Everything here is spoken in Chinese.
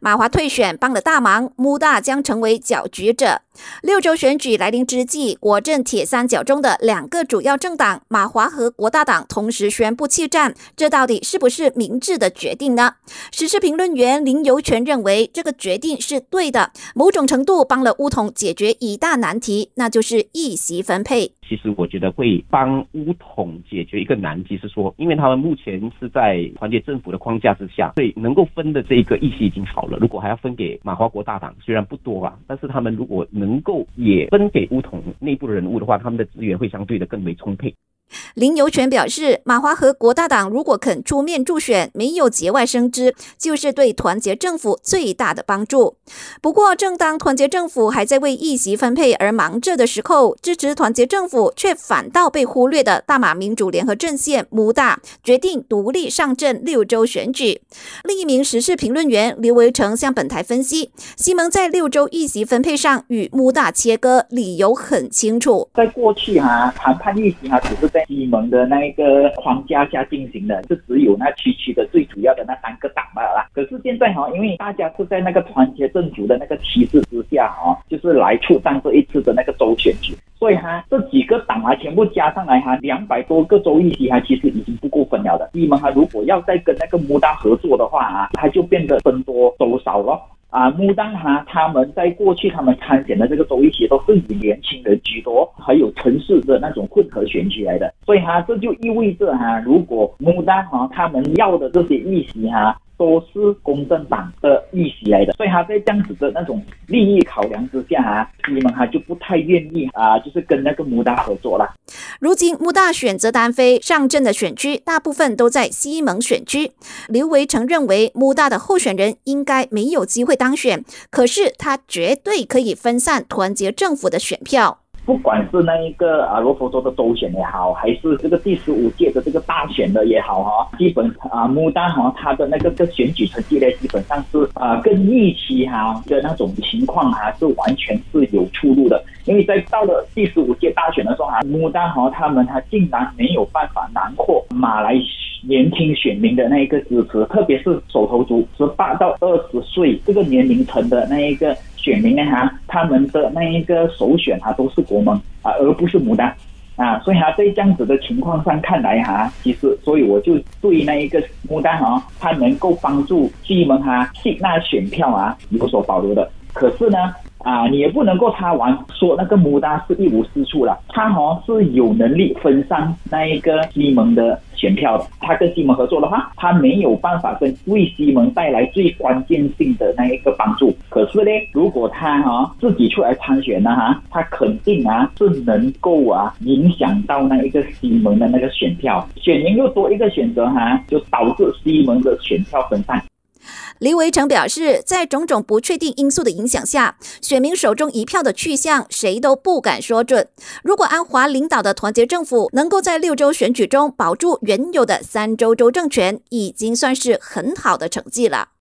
马华退选帮了大忙，穆大将成为搅局者。六州选举来临之际，国阵铁三角中的两个主要政党马华和国大党同时宣布弃战，这到底是不是明智的决定呢？时事评论员林尤全认为，这个决定是对的，某种程度帮了乌统解决一大难题，那就是议席分配。其实我觉得会帮乌统解决一个难题，是说，因为他们目前是在团结政府的框架之下，所以能够分的这个议席已经好了。如果还要分给马华国大党，虽然不多啊，但是他们如果能够也分给乌统内部的人物的话，他们的资源会相对的更为充沛。林游全表示，马华和国大党如果肯出面助选，没有节外生枝，就是对团结政府最大的帮助。不过，正当团结政府还在为议席分配而忙着的时候，支持团结政府却反倒被忽略的大马民主联合阵线穆大决定独立上阵六州选举。另一名时事评论员刘维成向本台分析，西蒙在六州议席分配上与穆大切割，理由很清楚。在过去哈，谈判议席哈，只是西蒙的那一个框架下进行的，就只有那区区的最主要的那三个党罢了。可是现在哈，因为大家是在那个团结政府的那个旗帜之下哦，就是来出战这一次的那个州选举，所以哈，这几个党啊全部加上来哈，两百多个州议席哈，其实已经不够分了的。西蒙哈，如果要再跟那个穆达合作的话啊，他就变得分多州少了。啊，穆丹哈他们在过去他们参选的这个州议席都是以年轻人居多，还有城市的那种混合选举来的，所以哈这就意味着哈，如果穆丹哈他们要的这些议席哈。都是公正党的议席来的，所以他在这样子的那种利益考量之下啊，你们他就不太愿意啊，就是跟那个穆大合作了。如今穆大选择单飞上阵的选区，大部分都在西蒙选区。刘维成认为穆大的候选人应该没有机会当选，可是他绝对可以分散团结政府的选票。不管是那一个啊罗佛州的州选也好，还是这个第十五届的这个大选的也好哈，基本啊穆丹哈他的那个个选举成绩呢，基本上是啊跟预期哈的那种情况哈是完全是有出入的。因为在到了第十五届大选的时候哈，穆丹哈他们他竟然没有办法囊括马来年轻选民的那一个支持，特别是手头族十八到二十岁这个年龄层的那一个。选民呢哈，他们的那一个首选哈都是国盟啊，而不是牡丹啊，所以哈在这样子的情况上看来哈，其实所以我就对那一个牡丹哈，它能够帮助西蒙哈吸纳选票啊有所保留的。可是呢。啊，你也不能够他玩说那个牡丹是一无是处了，他好像是有能力分散那一个西蒙的选票。他跟西蒙合作的话，他没有办法跟为西蒙带来最关键性的那一个帮助。可是呢，如果他哈自己出来参选呢哈，他肯定啊是能够啊影响到那一个西蒙的那个选票，选民又多一个选择哈，就导致西蒙的选票分散。李维成表示，在种种不确定因素的影响下，选民手中一票的去向，谁都不敢说准。如果安华领导的团结政府能够在六州选举中保住原有的三州州政权，已经算是很好的成绩了。